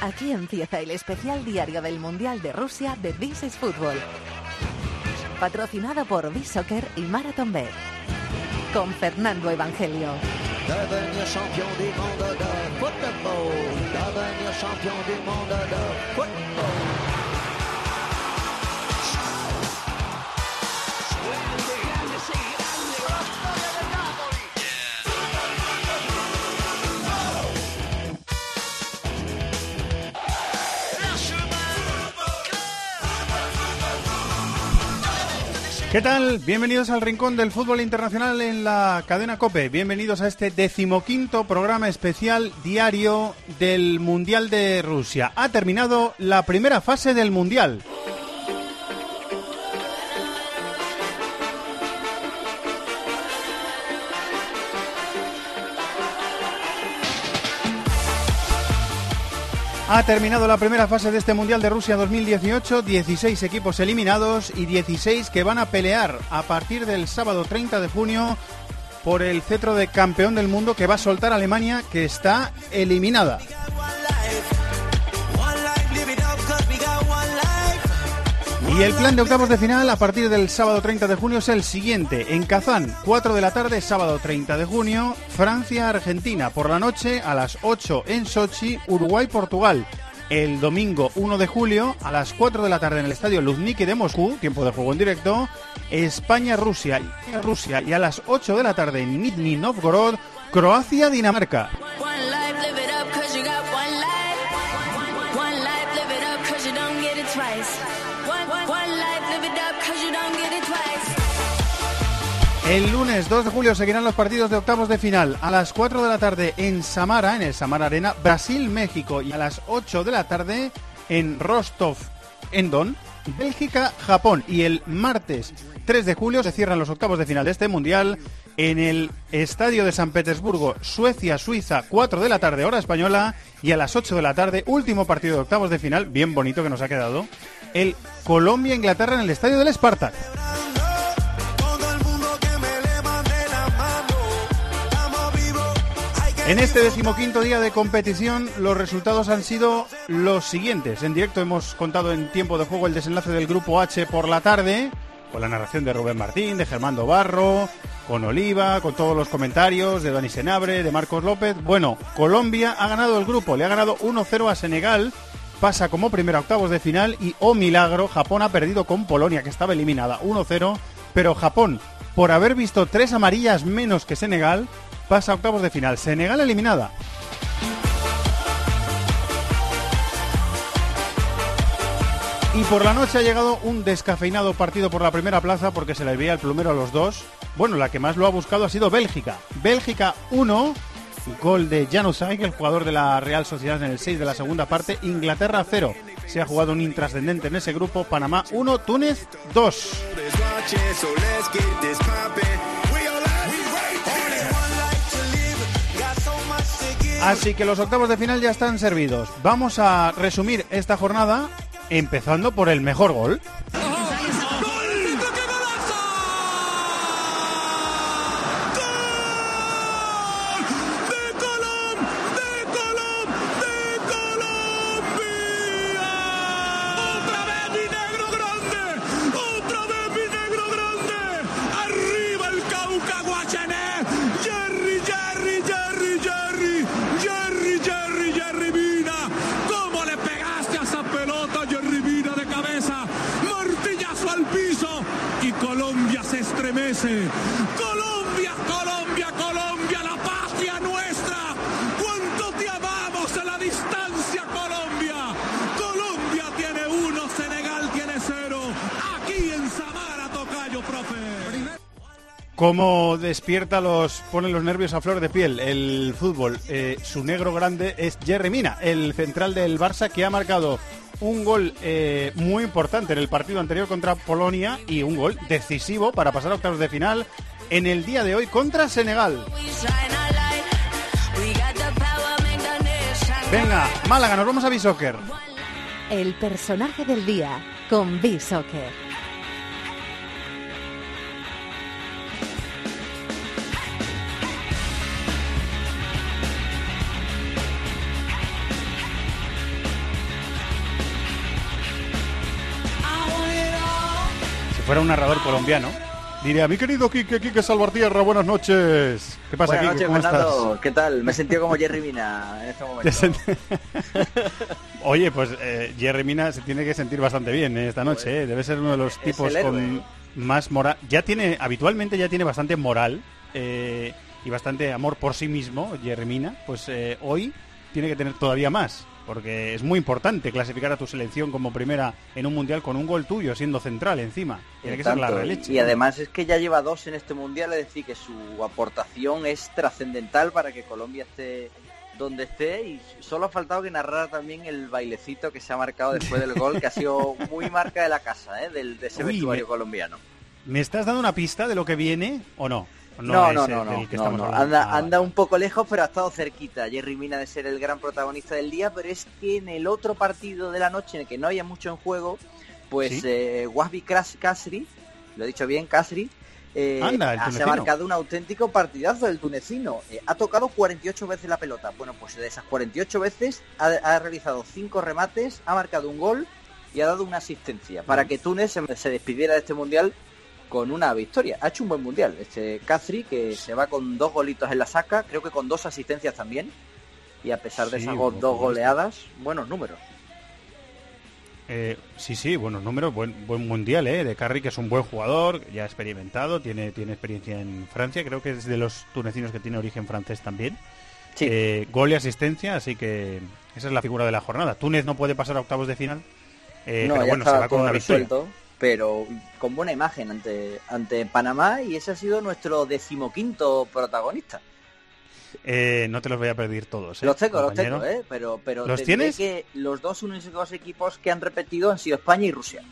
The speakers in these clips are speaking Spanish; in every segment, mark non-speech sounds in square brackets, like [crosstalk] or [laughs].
Aquí empieza el especial diario del Mundial de Rusia de This is Football. Patrocinado por B-Soccer y Marathon Bet. Con Fernando Evangelio. ¿Qué tal? Bienvenidos al Rincón del Fútbol Internacional en la cadena Cope. Bienvenidos a este decimoquinto programa especial diario del Mundial de Rusia. Ha terminado la primera fase del Mundial. Ha terminado la primera fase de este Mundial de Rusia 2018, 16 equipos eliminados y 16 que van a pelear a partir del sábado 30 de junio por el cetro de campeón del mundo que va a soltar Alemania que está eliminada. Y el plan de octavos de final a partir del sábado 30 de junio es el siguiente. En Kazán, 4 de la tarde, sábado 30 de junio, Francia-Argentina. Por la noche, a las 8 en Sochi, Uruguay-Portugal. El domingo 1 de julio, a las 4 de la tarde en el estadio Luzniki de Moscú, tiempo de juego en directo, España-Rusia Rusia, y a las 8 de la tarde en Nizhny Novgorod, Croacia-Dinamarca. El lunes 2 de julio seguirán los partidos de octavos de final. A las 4 de la tarde en Samara, en el Samara Arena, Brasil-México. Y a las 8 de la tarde en Rostov, en Don, Bélgica-Japón. Y el martes 3 de julio se cierran los octavos de final de este mundial en el Estadio de San Petersburgo, Suecia-Suiza, 4 de la tarde, hora española. Y a las 8 de la tarde, último partido de octavos de final, bien bonito que nos ha quedado, el Colombia-Inglaterra en el Estadio del Spartak. En este decimoquinto día de competición, los resultados han sido los siguientes. En directo hemos contado en tiempo de juego el desenlace del grupo H por la tarde, con la narración de Rubén Martín, de Germando Barro, con Oliva, con todos los comentarios de Dani Senabre, de Marcos López. Bueno, Colombia ha ganado el grupo, le ha ganado 1-0 a Senegal, pasa como primera octavos de final y, oh milagro, Japón ha perdido con Polonia, que estaba eliminada 1-0, pero Japón, por haber visto tres amarillas menos que Senegal, pasa a octavos de final. Senegal eliminada. Y por la noche ha llegado un descafeinado partido por la primera plaza porque se le veía el plumero a los dos. Bueno, la que más lo ha buscado ha sido Bélgica. Bélgica 1, gol de Januzaj, el jugador de la Real Sociedad en el 6 de la segunda parte. Inglaterra 0. Se ha jugado un intrascendente en ese grupo. Panamá 1, Túnez 2. Así que los octavos de final ya están servidos. Vamos a resumir esta jornada empezando por el mejor gol. Colombia, Colombia, Colombia, la patria nuestra. ¿Cuánto te amamos a la distancia, Colombia? Colombia tiene uno, Senegal tiene cero. Aquí en Samara, Tocayo, profe. Cómo despierta los, pone los nervios a flor de piel el fútbol. Eh, su negro grande es Jerry Mina, el central del Barça que ha marcado un gol eh, muy importante en el partido anterior contra Polonia y un gol decisivo para pasar a octavos de final en el día de hoy contra Senegal. Venga, Málaga, nos vamos a B-Soccer. El personaje del día con B-Soccer. Fuera un narrador colombiano, diría, mi querido Quique, Quique Salvartierra, buenas noches. ¿Qué pasa, Buenas Quique? noches, ¿Cómo Fernando. estás? ¿Qué tal? Me he sentido como Jerry Mina en este [laughs] Te momento. [laughs] Oye, pues eh, Jerry Mina se tiene que sentir bastante bien eh, esta noche. eh. Debe ser uno de los tipos con más moral. Ya tiene, habitualmente ya tiene bastante moral eh, y bastante amor por sí mismo, Jerry Mina. Pues eh, hoy tiene que tener todavía más. Porque es muy importante clasificar a tu selección como primera en un mundial con un gol tuyo, siendo central encima. Tiene que ser la releche. y además es que ya lleva dos en este mundial, es decir, que su aportación es trascendental para que Colombia esté donde esté y solo ha faltado que narrara también el bailecito que se ha marcado después del gol, que ha sido muy marca de la casa, ¿eh? del, de ese Uy, vestuario me- colombiano. ¿Me estás dando una pista de lo que viene o no? No, no, no, no. Anda, Ah, anda un poco lejos, pero ha estado cerquita Jerry Mina de ser el gran protagonista del día, pero es que en el otro partido de la noche en el que no había mucho en juego, pues Sí. eh, Wasby Kasri, lo he dicho bien, Kasri, eh, Anda, se ha marcado un auténtico partidazo del tunecino. Eh, ha tocado 48 veces la pelota. Bueno, pues de esas 48 veces ha, ha realizado 5 remates, ha marcado un gol y ha dado una asistencia para que Túnez se, se despidiera de este mundial con una victoria. Ha hecho un buen mundial. Este Cazri, que se va con dos golitos en la saca, creo que con dos asistencias también. Y a pesar de Sí, esas go- dos goleadas, buenos números. Eh, sí, sí, buenos números, buen, buen mundial, ¿eh? De Carri, que es un buen jugador, ya experimentado, tiene, tiene experiencia en Francia, creo que es de los tunecinos que tiene origen francés también. Sí. Eh, gol y asistencia, así que esa es la figura de la jornada. Túnez no puede pasar a octavos de final, eh, no, pero bueno, se va con una victoria. Pero con buena imagen ante, ante Panamá y ese ha sido nuestro decimoquinto protagonista. Eh, no te los voy a pedir todos, ¿eh, los tengo, compañero? los tengo, ¿eh? Pero, pero ¿Los tienes? que los dos únicos equipos que han repetido han sido España y Rusia.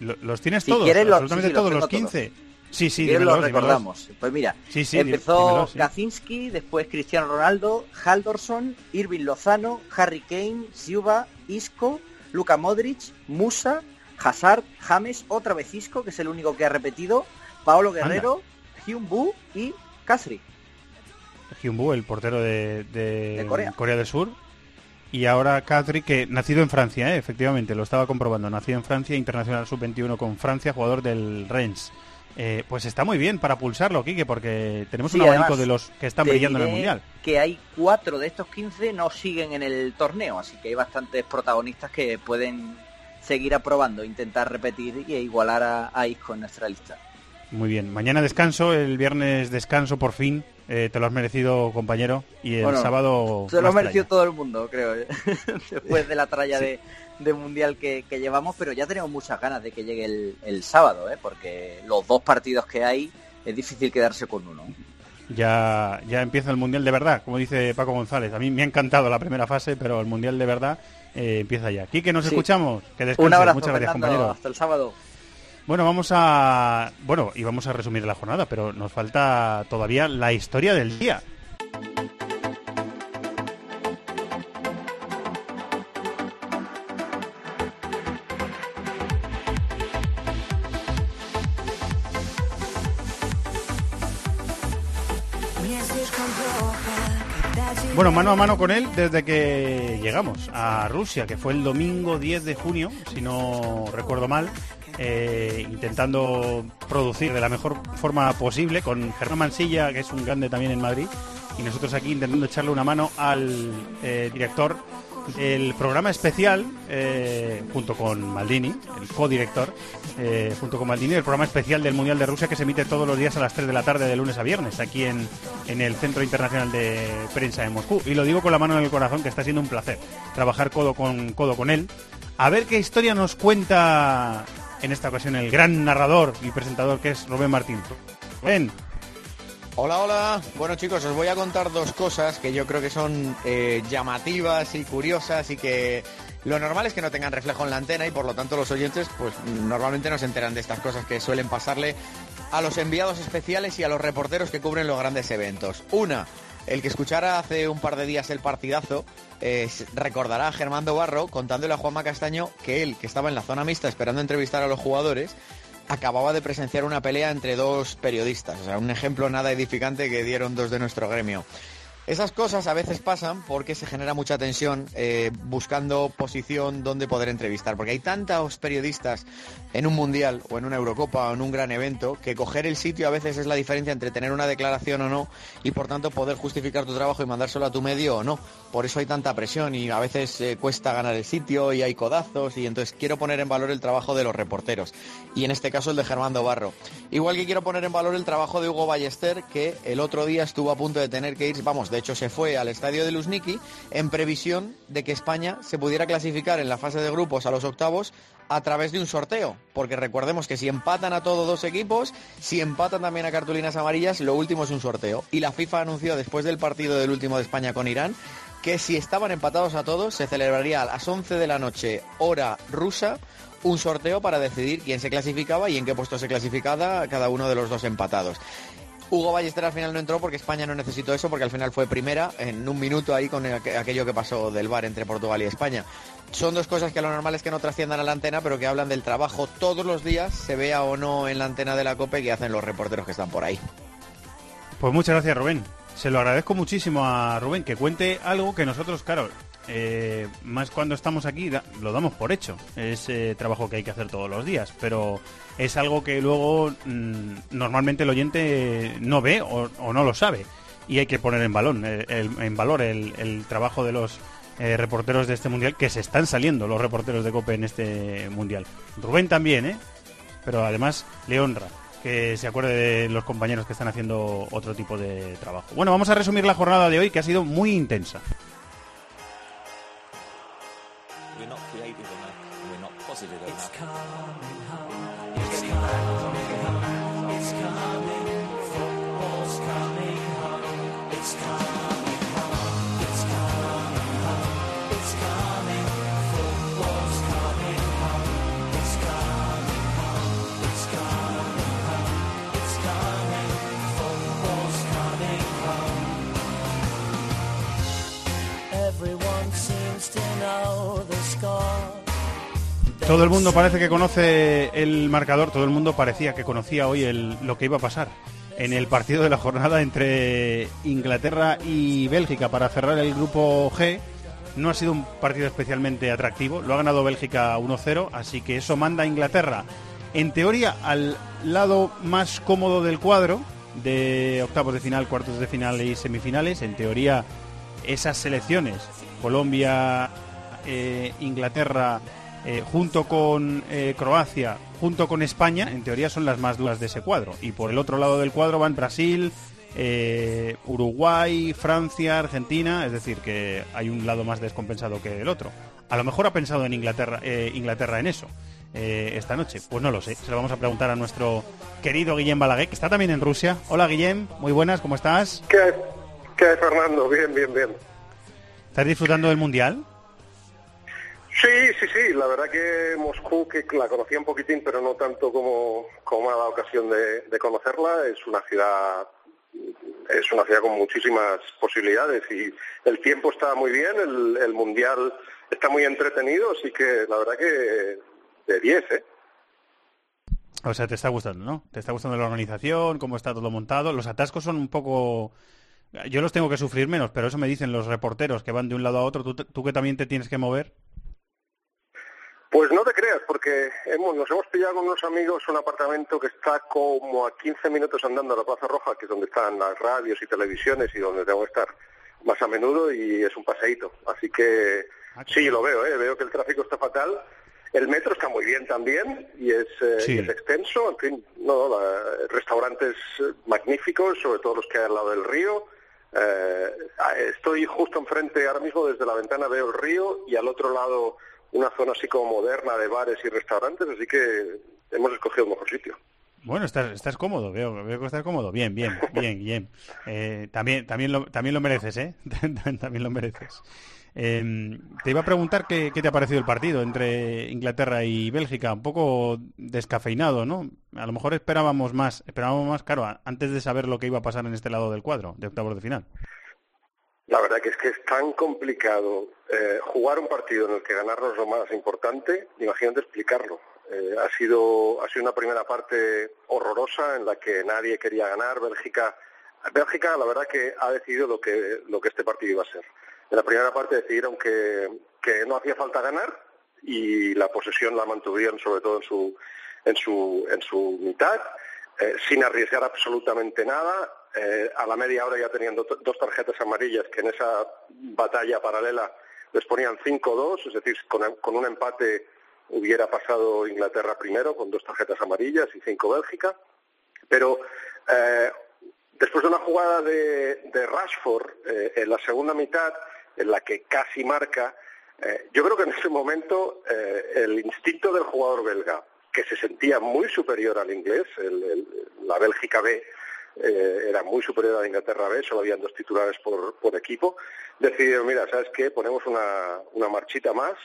Lo- ¿Los tienes Si todos? quieres, los- absolutamente sí, sí, los todos, los tengo 15. Sí, sí, si quieres dímelos, lo dímelos. recordamos. Pues mira, Sí, empezó dímelos. Kaczynski, después Cristiano Ronaldo, Haldorson, Irving Lozano, Harry Kane, Siuba, Isco, Luka Modric, Musa, Hazard, James, otra vez Isco, que es el único que ha repetido, Paolo Guerrero, Hyun Bu y Kasri. Hyunbu, el portero de, de De Corea. del Sur. Y ahora Kadri, que nacido en Francia, ¿eh? efectivamente, lo estaba comprobando. Nacido en Francia, internacional sub-21 con Francia, jugador del Rennes. Eh, pues está muy bien para pulsarlo, Quique, porque tenemos Sí, un abanico además, de los que están brillando en el Mundial. Que hay cuatro de estos 15 no siguen en el torneo, así que hay bastantes protagonistas que pueden seguir aprobando, intentar repetir y igualar a, a Isco en nuestra lista. Muy bien. Mañana descanso, el viernes descanso por fin. Eh, te lo has merecido, compañero. Y el Bueno, sábado... Se lo ha merecido todo el mundo, creo, ¿eh? [laughs] después de la tralla de, de mundial que, que llevamos, pero ya tenemos muchas ganas de que llegue el, el sábado, ¿eh? porque los dos partidos que hay es difícil quedarse con uno. Ya, ya empieza el Mundial de verdad, como dice Paco González. A mí me ha encantado la primera fase, pero el Mundial de verdad eh, empieza ya. Quique, nos Sí. escuchamos. Que Un descanses. abrazo, Muchas gracias, Fernando, compañero. hasta el sábado. Bueno, vamos a... Bueno, y vamos a resumir la jornada, pero nos falta todavía la historia del día. Mano a mano con él desde que llegamos a Rusia, que fue el domingo 10 de junio, si no recuerdo mal, eh, intentando producir de la mejor forma posible con Germán Mansilla, que es un grande también en Madrid, y nosotros aquí intentando echarle una mano al eh, director del programa especial, eh, junto con Maldini, el codirector, eh, junto con Maldini, el programa especial del Mundial de Rusia que se emite todos los días a las 3 de la tarde de lunes a viernes, aquí en, en el Centro Internacional de Prensa de Moscú. Y lo digo con la mano en el corazón, que está siendo un placer trabajar codo con codo con él. A ver qué historia nos cuenta en esta ocasión el gran narrador y presentador que es Rubén Martín. Ven, Hola, hola. Bueno chicos, os voy a contar dos cosas que yo creo que son eh, llamativas y curiosas y que lo normal es que no tengan reflejo en la antena y por lo tanto los oyentes pues normalmente no se enteran de estas cosas que suelen pasarle a los enviados especiales y a los reporteros que cubren los grandes eventos. Una, el que escuchara hace un par de días el partidazo recordará a Germando Barro contándole a Juanma Castaño que él, que estaba en la zona mixta esperando entrevistar a los jugadores, acababa de presenciar una pelea entre dos periodistas. O sea, un ejemplo nada edificante que dieron dos de nuestro gremio. Esas cosas a veces pasan porque se genera mucha tensión eh, buscando posición donde poder entrevistar, porque hay tantos periodistas en un mundial o en una Eurocopa o en un gran evento que coger el sitio a veces es la diferencia entre tener una declaración o no y por tanto poder justificar tu trabajo y mandárselo a tu medio o no. Por eso hay tanta presión y a veces eh, cuesta ganar el sitio y hay codazos y entonces quiero poner en valor el trabajo de los reporteros y en este caso el de Germando Barro. Igual que quiero poner en valor el trabajo de Hugo Ballester que el otro día estuvo a punto de tener que ir, vamos, de hecho se fue al estadio de Luzniki en previsión de que España se pudiera clasificar en la fase de grupos a los octavos a través de un sorteo, porque recordemos que si empatan a todos dos equipos, si empatan también a cartulinas amarillas, lo último es un sorteo. Y la FIFA anunció después del partido del último de España con Irán que si estaban empatados a todos, se celebraría a las 11 de la noche, hora rusa, un sorteo para decidir quién se clasificaba y en qué puesto se clasificaba cada uno de los dos empatados. Hugo Ballester al final no entró porque España no necesitó eso, porque al final fue primera en un minuto ahí con aquello que pasó del bar entre Portugal y España. Son dos cosas que lo normal es que no trasciendan a la antena, pero que hablan del trabajo todos los días, se vea o no en la antena de la COPE, que hacen los reporteros que están por ahí. Pues muchas gracias, Rubén. Se lo agradezco muchísimo a Rubén que cuente algo que nosotros, claro, eh, más cuando estamos aquí lo damos por hecho. Es eh, trabajo que hay que hacer todos los días, pero es algo que luego mm, normalmente el oyente no ve o, no lo sabe y hay que poner en, balón, eh, en valor el, trabajo de los reporteros de este mundial que se están saliendo los reporteros de Cope en este mundial. Rubén también, ¿eh? Pero además le honra que se acuerde de los compañeros que están haciendo otro tipo de trabajo. Bueno, vamos a resumir la jornada de hoy que ha sido muy intensa. car. Todo el mundo parece que conoce el marcador, todo el mundo parecía que conocía hoy lo que iba a pasar en el partido de la jornada entre Inglaterra y Bélgica para cerrar el grupo G. No ha sido un partido especialmente atractivo, lo ha ganado Bélgica 1-0, así que eso manda a Inglaterra, en teoría, al lado más cómodo del cuadro, de octavos de final, cuartos de final y semifinales. En teoría, esas selecciones, Colombia, eh, Inglaterra, eh, junto con eh, Croacia, junto con España, en teoría son las más duras de ese cuadro. Y por el otro lado del cuadro van Brasil, eh, Uruguay, Francia, Argentina, es decir, que hay un lado más descompensado que el otro. A lo mejor ha pensado en Inglaterra, Inglaterra en eso esta noche. Pues no lo sé, se lo vamos a preguntar a nuestro querido Guillem Balaguer, que está también en Rusia. Hola Guillem, muy buenas, ¿cómo estás? ¿Qué, qué Fernando? Bien, bien, bien. ¿Estás disfrutando del Mundial? Sí, sí, sí, la verdad que Moscú, que la conocía un poquitín, pero no tanto como, como ha dado ocasión de, conocerla, es una ciudad es una ciudad con muchísimas posibilidades y el tiempo está muy bien, el, mundial está muy entretenido, así que la verdad que de 10, ¿eh? O sea, te está gustando, ¿no? Te está gustando la organización, cómo está todo montado. Los atascos son un poco... Yo los tengo que sufrir menos, pero eso me dicen los reporteros que van de un lado a otro. ¿Tú, tú que también te tienes que mover? Pues no te creas, porque hemos, nos hemos pillado con unos amigos un apartamento que está como a 15 minutos andando a la Plaza Roja, que es donde están las radios y televisiones y donde tengo que estar más a menudo y es un paseíto. Así que ah, sí, lo veo, ¿eh? veo que el tráfico está fatal. El metro está muy bien también y es, eh, extenso. En fin, no, restaurantes magníficos, sobre todo los que hay al lado del río. Eh, estoy justo enfrente ahora mismo desde la ventana veo el río y al otro lado una zona así como moderna de bares y restaurantes, así que hemos escogido el mejor sitio. Bueno, estás, estás cómodo, veo, veo que estás cómodo. Bien, bien, [laughs] bien, bien. Eh, también, también, lo, también lo mereces, ¿eh? [laughs] también lo mereces. Em, te iba a preguntar qué, qué, te ha parecido el partido entre Inglaterra y Bélgica. Un poco descafeinado, ¿no? A lo mejor esperábamos más, esperábamos más, claro, antes de saber lo que iba a pasar en este lado del cuadro, de octavos de final. La verdad que es que es tan complicado eh, jugar un partido en el que ganarnos lo más importante, imagínate explicarlo. Eh, ha, sido, ha sido una primera parte horrorosa en la que nadie quería ganar. Bélgica Bélgica, la verdad que ha decidido lo que, lo que este partido iba a ser. En la primera parte decidieron que, que no hacía falta ganar y la posesión la mantuvieron sobre todo en su, en su, en su mitad, eh, sin arriesgar absolutamente nada. Eh, a la media hora ya teniendo dos tarjetas amarillas que en esa batalla paralela les ponían 5-2, es decir, con, un empate hubiera pasado Inglaterra primero con dos tarjetas amarillas y cinco Bélgica. Pero eh, después de una jugada de, Rashford eh, en la segunda mitad, en la que casi marca, yo creo que en ese momento el instinto del jugador belga, que se sentía muy superior al inglés, la Bélgica B era muy superior a la Inglaterra B, solo habían dos titulares por, por equipo, decidió, mira, ¿sabes qué? Ponemos una, una marchita más,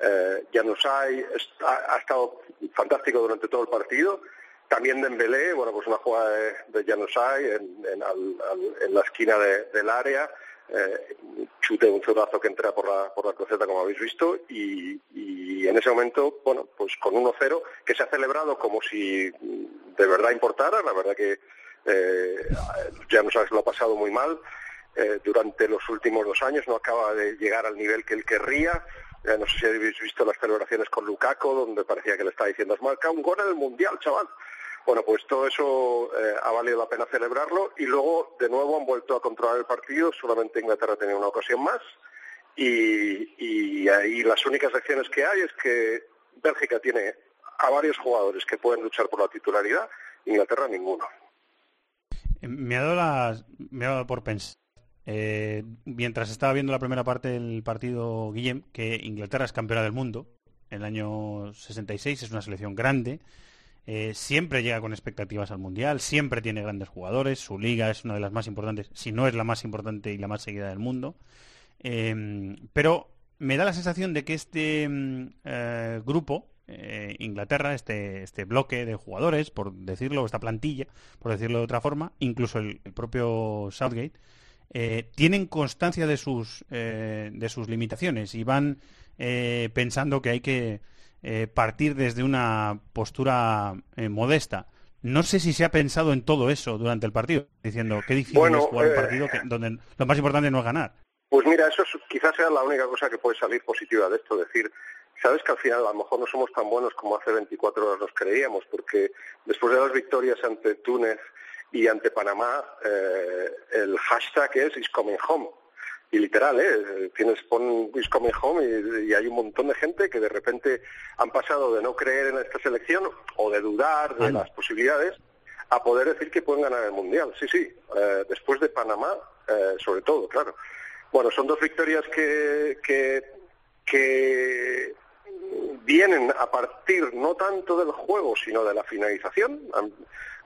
eh, Janusay ha, ha, estado fantástico durante todo el partido. También Dembélé, bueno, pues una jugada de, de Janusay en, en, al, al, en, la esquina de, del área, eh, chute, un zurrazo que entra por la, por la cruceta, como habéis visto, y, y en ese momento, bueno, pues con 1-0, que se ha celebrado como si de verdad importara, la verdad que eh, Janusay lo ha pasado muy mal, eh, durante los últimos dos años, no acaba de llegar al nivel que él querría, no sé si habéis visto las celebraciones con Lukaku, donde parecía que le estaba diciendo, has marcado un gol en el Mundial, chaval. Bueno, pues todo eso eh, ha valido la pena celebrarlo y luego de nuevo han vuelto a controlar el partido, solamente Inglaterra tenía una ocasión más. Y, y ahí las únicas acciones que hay es que Bélgica tiene a varios jugadores que pueden luchar por la titularidad, Inglaterra ninguno. Me ha dado, por pensar eh, mientras estaba viendo la primera parte del partido, Guillem, que Inglaterra es campeona del mundo en el año 66, es una selección grande, eh, siempre llega con expectativas al Mundial, siempre tiene grandes jugadores, su liga es una de las más importantes, si no es la más importante y la más seguida del mundo, eh, pero me da la sensación de que este mm, grupo, eh, Inglaterra, este, este bloque de jugadores, por decirlo, esta plantilla, por decirlo de otra forma, incluso el, el propio Southgate, eh, tienen constancia de sus, eh, de sus limitaciones y van eh, pensando que hay que eh, partir desde una postura eh, modesta. No sé si se ha pensado en todo eso durante el partido, diciendo qué difícil bueno, es jugar un partido que, donde lo más importante no es ganar. Pues mira, eso es, quizás sea la única cosa que puede salir positiva de esto, decir, sabes que al final a lo mejor no somos tan buenos como hace 24 horas nos creíamos, porque después de las victorias ante Túnez, y ante Panamá eh, el hashtag es is coming home y literal, ¿eh? Tienes pon is coming home y, y, hay un montón de gente que de repente han pasado de no creer en esta selección o de dudar de las posibilidades a poder decir que pueden ganar el mundial. Sí, sí. Eh, después de Panamá, eh, sobre todo, claro. Bueno, son dos victorias que, que que vienen a partir no tanto del juego, sino de la finalización.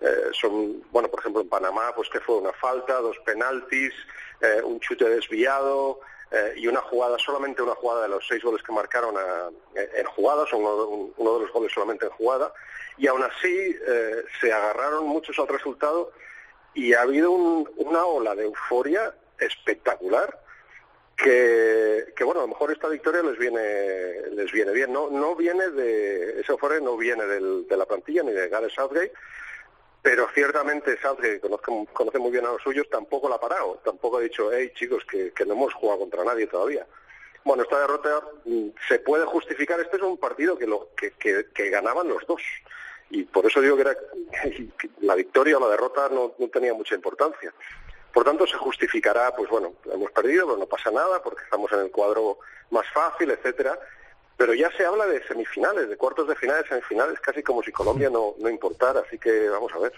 Eh, son, bueno, por ejemplo, en Panamá, pues que fue una falta, dos penaltis, eh, un chute desviado eh, y una jugada, solamente una jugada de los seis goles que marcaron a, en jugadas, uno, un, uno, de los goles solamente en jugada, y aún así se agarraron muchos al resultado y ha habido un, una ola de euforia espectacular que, que, bueno, a lo mejor esta victoria les viene les viene bien. No no viene de, ese euforia no viene del, de la plantilla ni de Gareth Southgate, pero ciertamente Southgate, que conoce, muy bien a los suyos, tampoco la ha parado, tampoco ha dicho, hey chicos, que, no hemos jugado contra nadie todavía. Bueno, esta derrota mm, se puede justificar, este es un partido que, lo, que, que, ganaban los dos. Y por eso digo que, era, [laughs] la victoria o la derrota no tenía mucha importancia. Por tanto, se justificará, pues bueno, hemos perdido, pero no pasa nada porque estamos en el cuadro más fácil, etcétera. Pero ya se habla de semifinales, de cuartos de finales, semifinales, casi como si Colombia no, no importara. Así que vamos a ver.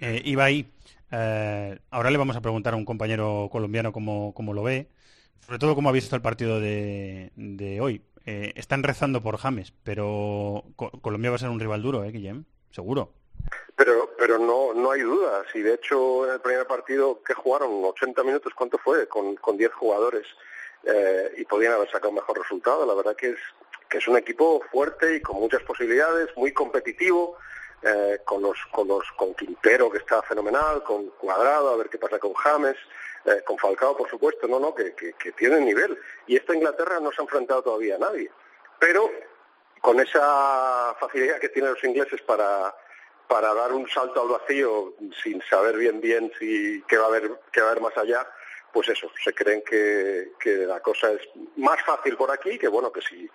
Eh, Ibai, eh, ahora le vamos a preguntar a un compañero colombiano cómo, cómo lo ve, sobre todo cómo ha visto el partido de, de hoy. Eh, están rezando por James, pero Colombia va a ser un rival duro, ¿eh, Guillem? Seguro. Pero, pero no, no hay dudas. Y de hecho, en el primer partido que jugaron, 80 minutos, ¿cuánto fue? Con, con 10 jugadores. Eh, y podían haber sacado un mejor resultado. La verdad que es, que es un equipo fuerte y con muchas posibilidades, muy competitivo. Eh, con los con los con Quintero que está fenomenal, con Cuadrado, a ver qué pasa con James, eh, con Falcao por supuesto, no, no, que, que, que tienen nivel. Y esta Inglaterra no se ha enfrentado todavía a nadie. Pero con esa facilidad que tienen los ingleses para para dar un salto al vacío sin saber bien bien si qué va a haber qué va a haber más allá pues eso se creen que, que la cosa es más fácil por aquí que bueno que si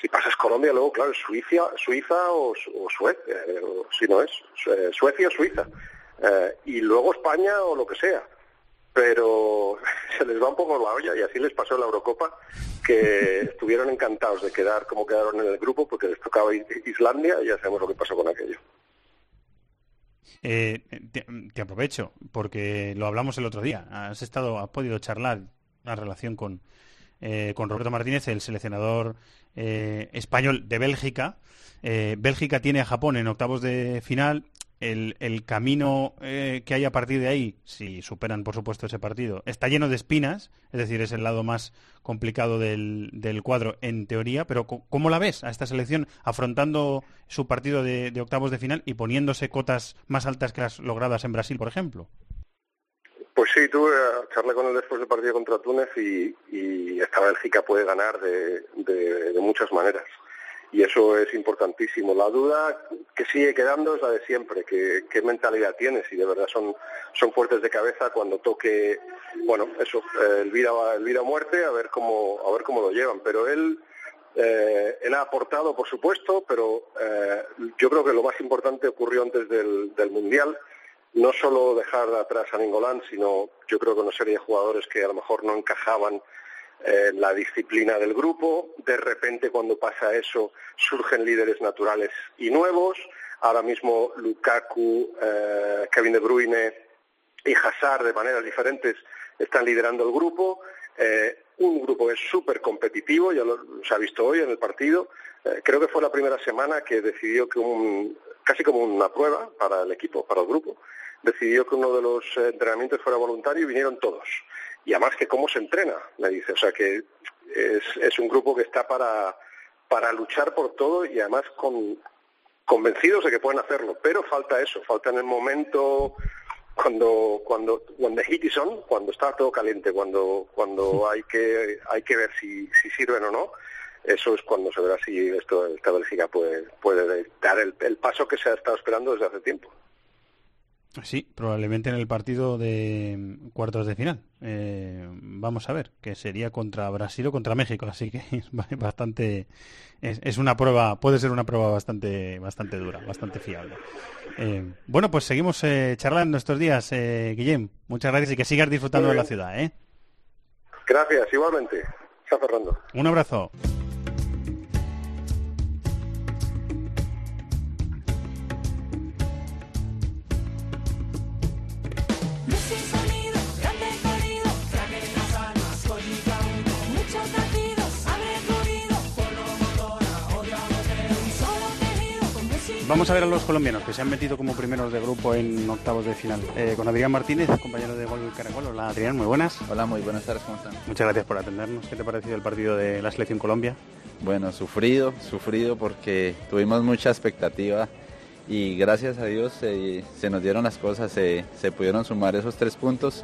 si pasas Colombia luego claro Suiza Suiza o, Suecia eh, si no es Suecia o Suiza eh, y luego España o lo que sea pero [laughs] se les va un poco la olla y así les pasó en la Eurocopa que [laughs] estuvieron encantados de quedar como quedaron en el grupo porque les tocaba Islandia y ya sabemos lo que pasó con aquello. Eh, te, aprovecho, porque lo hablamos el otro día. Has estado, has podido charlar la relación con, eh, con Roberto Martínez, el seleccionador eh, español de Bélgica. Bélgica tiene a Japón en octavos de final el, camino eh, que hay a partir de ahí, si superan por supuesto ese partido, está lleno de espinas, es decir, es el lado más complicado del, cuadro en teoría, pero ¿cómo la ves a esta selección afrontando su partido de, octavos de final y poniéndose cotas más altas que las logradas en Brasil, por ejemplo? Pues sí, tuve a charlar con él después del partido contra Túnez y, esta Bélgica puede ganar de muchas maneras y eso es importantísimo. La duda que sigue quedando es la de siempre, que, qué mentalidad tienes y de verdad son, son fuertes de cabeza cuando toque, bueno, eso, eh, el vida, el vida muerte, a ver cómo, a ver cómo lo llevan. Pero él, eh, él ha aportado, por supuesto, pero eh, yo creo que lo más importante ocurrió antes del, del Mundial. No solo dejar atrás a Ningolán, sino yo creo que una serie de jugadores que a lo mejor no encajaban eh, la disciplina del grupo. De repente, cuando pasa eso, surgen líderes naturales y nuevos. Ahora mismo Lukaku, eh, Kevin De Bruyne y Hazard, de maneras diferentes, están liderando el grupo. Eh, un grupo que es súper competitivo, ya lo, se ha visto hoy en el partido. creo que fue la primera semana que decidió que un, casi como una prueba para el equipo, para el grupo, decidió que uno de los entrenamientos fuera voluntario y vinieron todos y además que cómo se entrena, me dice. O sea que es, es un grupo que está para, para luchar por todo y además con, convencidos de que pueden hacerlo. Pero falta eso, falta en el momento cuando cuando cuando heat is on, cuando está todo caliente, cuando cuando hay que hay que ver si, si sirven o no. Eso es cuando se verá si esto esta Bélgica puede puede dar el, el paso que se ha estado esperando desde hace tiempo. Sí, probablemente en el partido de cuartos de final. Eh, vamos a ver, que sería contra Brasil o contra México, así que [laughs] es bastante, es, una prueba, puede ser una prueba bastante, bastante dura, bastante fiable. Eh, bueno, pues seguimos eh, charlando estos días, Guillem. Muchas gracias y que sigas disfrutando de la ciudad. Gracias, igualmente. Está Fernando. Un abrazo. Vamos a ver a los colombianos que se han metido como primeros de grupo en octavos de final. Eh, con Adrián Martínez, compañero de Gol Caracol. Hola Adrián, muy buenas. Hola, muy buenas tardes, ¿cómo están? Muchas gracias por atendernos. ¿Qué te ha parecido el partido de la selección Colombia? Bueno, sufrido, sufrido porque tuvimos mucha expectativa y gracias a Dios se nos dieron las cosas, se, se pudieron sumar esos tres puntos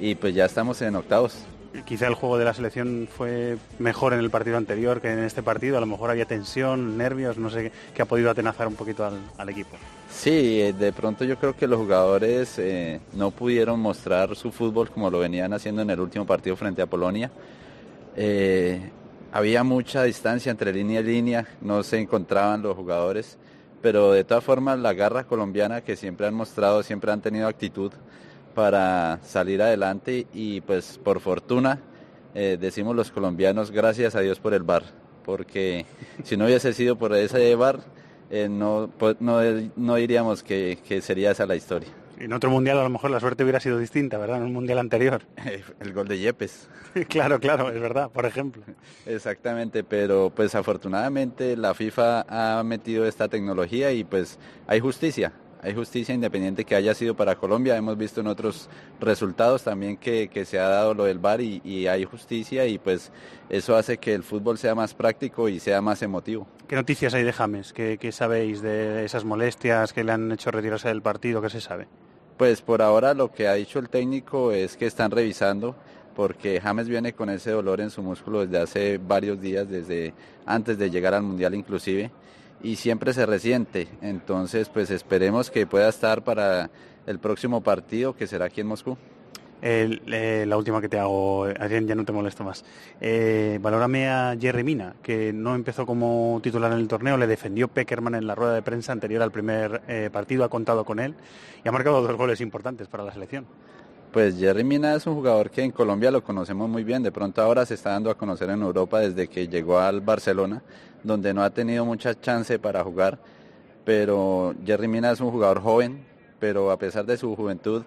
y pues ya estamos en octavos quizá el juego de la selección fue mejor en el partido anterior que en este partido. A lo mejor había tensión, nervios, no sé qué ha podido atenazar un poquito al, equipo. Sí, eh, de pronto yo creo que los jugadores eh, no pudieron mostrar su fútbol como lo venían haciendo en el último partido frente a Polonia. Eh, había mucha distancia entre línea y línea, no se encontraban los jugadores, pero de todas formas la garra colombiana que siempre han mostrado, siempre han tenido actitud para salir adelante y pues por fortuna eh, decimos los colombianos gracias a Dios por el bar, porque si no hubiese sido por ese bar eh, no, pues, no, no, diríamos que, sería esa la historia. En otro mundial a lo mejor la suerte hubiera sido distinta, ¿verdad? En un mundial anterior. [laughs] El gol de Yepes. [laughs] claro, claro, es verdad, por ejemplo. Exactamente, pero pues afortunadamente la FIFA ha metido esta tecnología y pues hay justicia hay justicia independiente que haya sido para Colombia. Hemos visto en otros resultados también que, se ha dado lo del VAR y, hay justicia y pues eso hace que el fútbol sea más práctico y sea más emotivo. ¿Qué noticias hay de James? ¿Qué, sabéis de esas molestias que le han hecho retirarse del partido? ¿Qué se sabe? Pues por ahora lo que ha dicho el técnico es que están revisando porque James viene con ese dolor en su músculo desde hace varios días, desde antes de llegar al Mundial inclusive y siempre se resiente. Entonces, pues esperemos que pueda estar para el próximo partido, que será aquí en Moscú. El- eh, la última que te hago, Adrián, ya no te molesto más. Eh, valórame a Jerry Mina, que no empezó como titular en el torneo, le defendió Peckerman en la rueda de prensa anterior al primer eh, partido, ha contado con él y ha marcado dos goles importantes para la selección. Pues Jerry Mina es un jugador que en Colombia lo conocemos muy bien, de pronto ahora se está dando a conocer en Europa desde que llegó al Barcelona, donde no ha tenido mucha chance para jugar, pero Jerry Mina es un jugador joven, pero a pesar de su juventud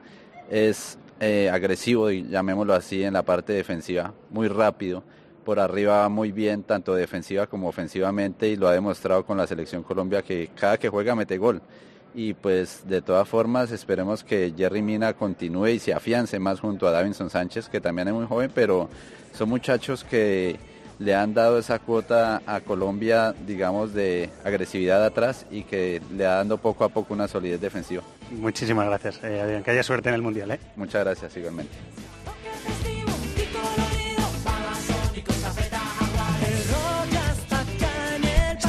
es eh, agresivo, y llamémoslo así, en la parte defensiva, muy rápido, por arriba muy bien, tanto defensiva como ofensivamente, y lo ha demostrado con la selección Colombia que cada que juega mete gol y pues de todas formas esperemos que Jerry Mina continúe y se afiance más junto a Davinson Sánchez, que también es muy joven, pero son muchachos que le han dado esa cuota a Colombia, digamos, de agresividad atrás y que le ha dando poco a poco una solidez defensiva. Muchísimas gracias, eh, Adrián, que haya suerte en el Mundial. ¿eh? Muchas gracias igualmente.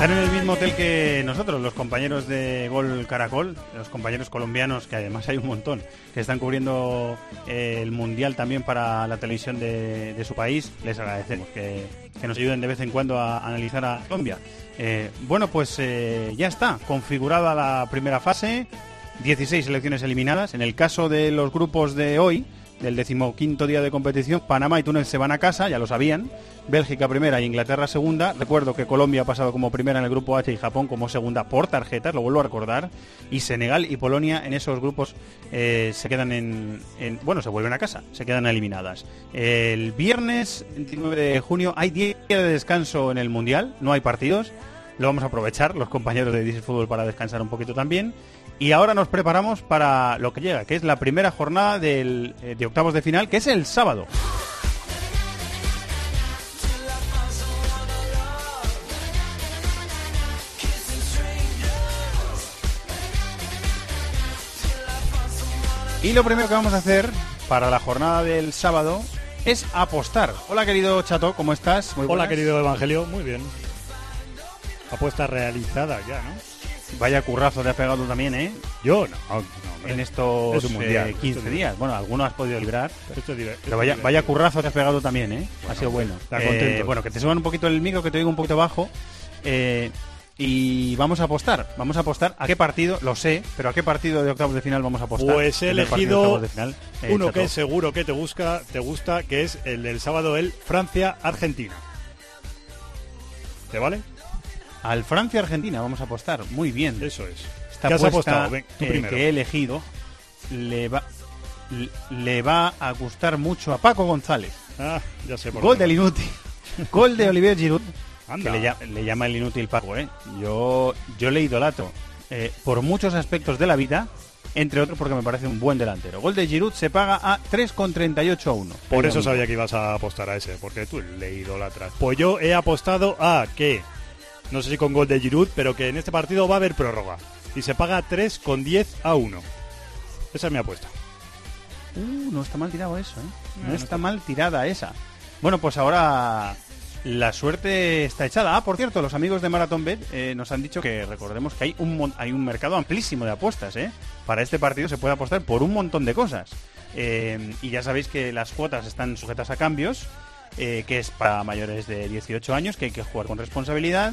Están en el mismo hotel que nosotros, los compañeros de Gol Caracol, los compañeros colombianos, que además hay un montón, que están cubriendo eh, el Mundial también para la televisión de, su país. Les agradecemos que, que nos ayuden de vez en cuando a analizar a Colombia. Eh, bueno, pues eh, ya está, configurada la primera fase, 16 selecciones eliminadas. En el caso de los grupos de hoy, del decimoquinto día de competición, Panamá y Túnez se van a casa, ya lo sabían. Bélgica primera e Inglaterra segunda. Recuerdo que Colombia ha pasado como primera en el grupo H y Japón como segunda por tarjetas, lo vuelvo a recordar. Y Senegal y Polonia en esos grupos eh, se quedan en, en- Bueno, se vuelven a casa, se quedan eliminadas. El viernes 29 de junio hay 10 días de descanso en el Mundial, no hay partidos. Lo vamos a aprovechar los compañeros de Disney Fútbol para descansar un poquito también. Y ahora nos preparamos para lo que llega, que es la primera jornada del, eh, de octavos de final, que es el sábado. Y lo primero que vamos a hacer para la jornada del sábado es apostar. Hola querido Chato, ¿cómo estás? Muy Hola, querido Evangelio. Muy bien. Apuesta realizada ya, ¿no? Vaya currazo te has pegado también, ¿eh? Yo no. En estos Es un mundial, eh, esto 15 es un días. Bueno, algunos has podido librar. Esto es Pero vaya, currazo te has pegado también, ¿eh? ha sido bueno. está Eh, bueno, que te suban un poquito el micro, que te oigo un poquito bajo. Eh, y vamos a apostar. Vamos a apostar a qué partido, lo sé, pero a qué partido de octavos de final vamos a apostar. Pues he de elegido octavos de final. Eh, uno Chato. que seguro que te gusta, te gusta, que es el del sábado, el Francia-Argentina. ¿Te vale? Al Francia-Argentina vamos a apostar. Muy bien. Eso es. Esta ¿Qué has apuesta, apostado? Ven, tú eh, primero. que he elegido le va, le- va a gustar mucho a Paco González. Ah, ya sé por Gol del inútil. [laughs] Gol de Olivier Giroud. Anda. Que le, lla- le llama el inútil Paco, ¿eh? Yo, yo le idolatro eh, por muchos aspectos de la vida, entre otros porque me parece un buen delantero. Gol de Giroud se paga a 3,38 a 1. Por eso sabía que ibas a apostar a ese, porque tú le idolatras. Pues yo he apostado a que, no sé si con gol de Giroud, pero que en este partido va a haber prórroga. Y se paga 3 con 10 a 1. Esa es mi apuesta. Uh, no está mal tirado eso, ¿eh? No, está está- mal tirada esa. Bueno, pues ahora la suerte está echada. Ah, por cierto, los amigos de Marathon Bet eh, nos han dicho que recordemos que hay un, hay un mercado amplísimo de apuestas, ¿eh? Para este partido se puede apostar por un montón de cosas. Eh, y ya sabéis que las cuotas están sujetas a cambios, eh, que es para mayores de 18 años, que hay que jugar con responsabilidad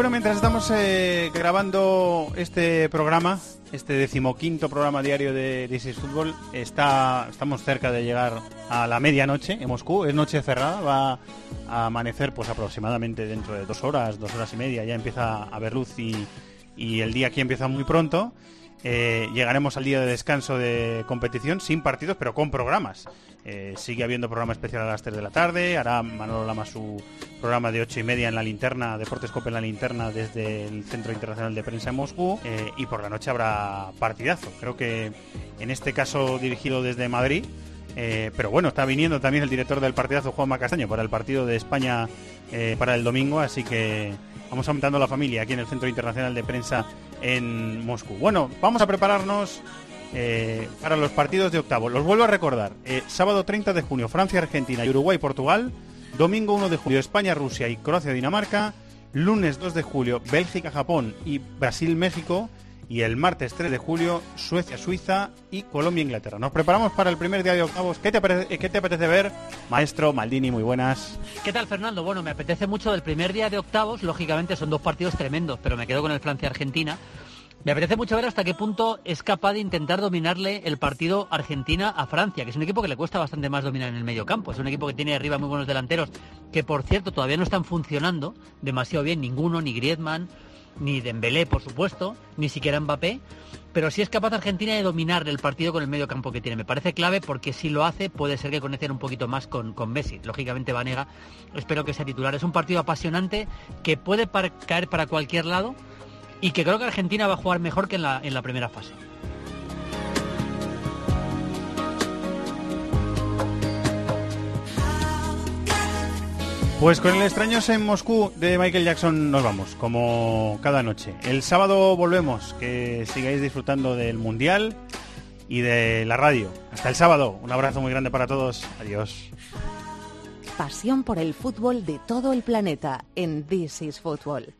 Bueno, mientras estamos eh, grabando este programa, este decimoquinto programa diario de This Fútbol, está, estamos cerca de llegar a la medianoche en Moscú. Es noche cerrada, va a amanecer pues aproximadamente dentro de dos horas, dos horas y media. Ya empieza a haber luz y el día aquí empieza muy pronto. Eh, llegaremos al día de descanso de competición sin partidos, pero con programas. Eh, sigue habiendo programa especial a las 3 de la tarde. Hará Manolo Lama su programa de 8 y media en la linterna, Deportes Cope en la linterna desde el Centro Internacional de Prensa en Moscú. Eh, y por la noche habrá partidazo. Creo que en este caso dirigido desde Madrid. pero bueno, está viniendo también el director del partidazo, Juanma Castaño, para el partido de España para el domingo. Así que vamos aumentando la familia aquí en el Centro Internacional de Prensa en Moscú. Bueno, vamos a prepararnos eh, para los partidos de octavo. Los vuelvo a recordar. Eh, sábado 30 de junio, Francia, Argentina y Uruguay, Portugal. Domingo 1 de julio, España, Rusia y Croacia, Dinamarca. Lunes 2 de julio, Bélgica, Japón y Brasil, México y el martes 3 de julio Suecia, Suiza y Colombia, Inglaterra. Nos preparamos para el primer día de octavos. ¿Qué te, apetece, ¿Qué te apetece ver? Maestro Maldini, muy buenas. ¿Qué tal, Fernando? Bueno, me apetece mucho del primer día de octavos. Lógicamente son dos partidos tremendos, pero me quedo con el Francia-Argentina. Me apetece mucho ver hasta qué punto es capaz de intentar dominarle el partido Argentina a Francia, que es un equipo que le cuesta bastante más dominar en el medio campo. Es un equipo que tiene arriba muy buenos delanteros, que por cierto todavía no están funcionando demasiado bien, ninguno, ni Griezmann, ni Dembélé, por supuesto, ni siquiera Mbappé, pero si es capaz Argentina de dominar el partido con el medio campo que tiene. Me parece clave porque si lo hace puede ser que conecten un poquito más con, con Messi. Lógicamente Vanega, espero que sea titular. Es un partido apasionante que puede caer para cualquier lado y que creo que Argentina va a jugar mejor que en la, en la primera fase. Pues con el Extraños en Moscú de Michael Jackson nos vamos, como cada noche. El sábado volvemos, que sigáis disfrutando del Mundial y de la radio. Hasta el sábado, un abrazo muy grande para todos, adiós. Pasión por el fútbol de todo el planeta en This is Football.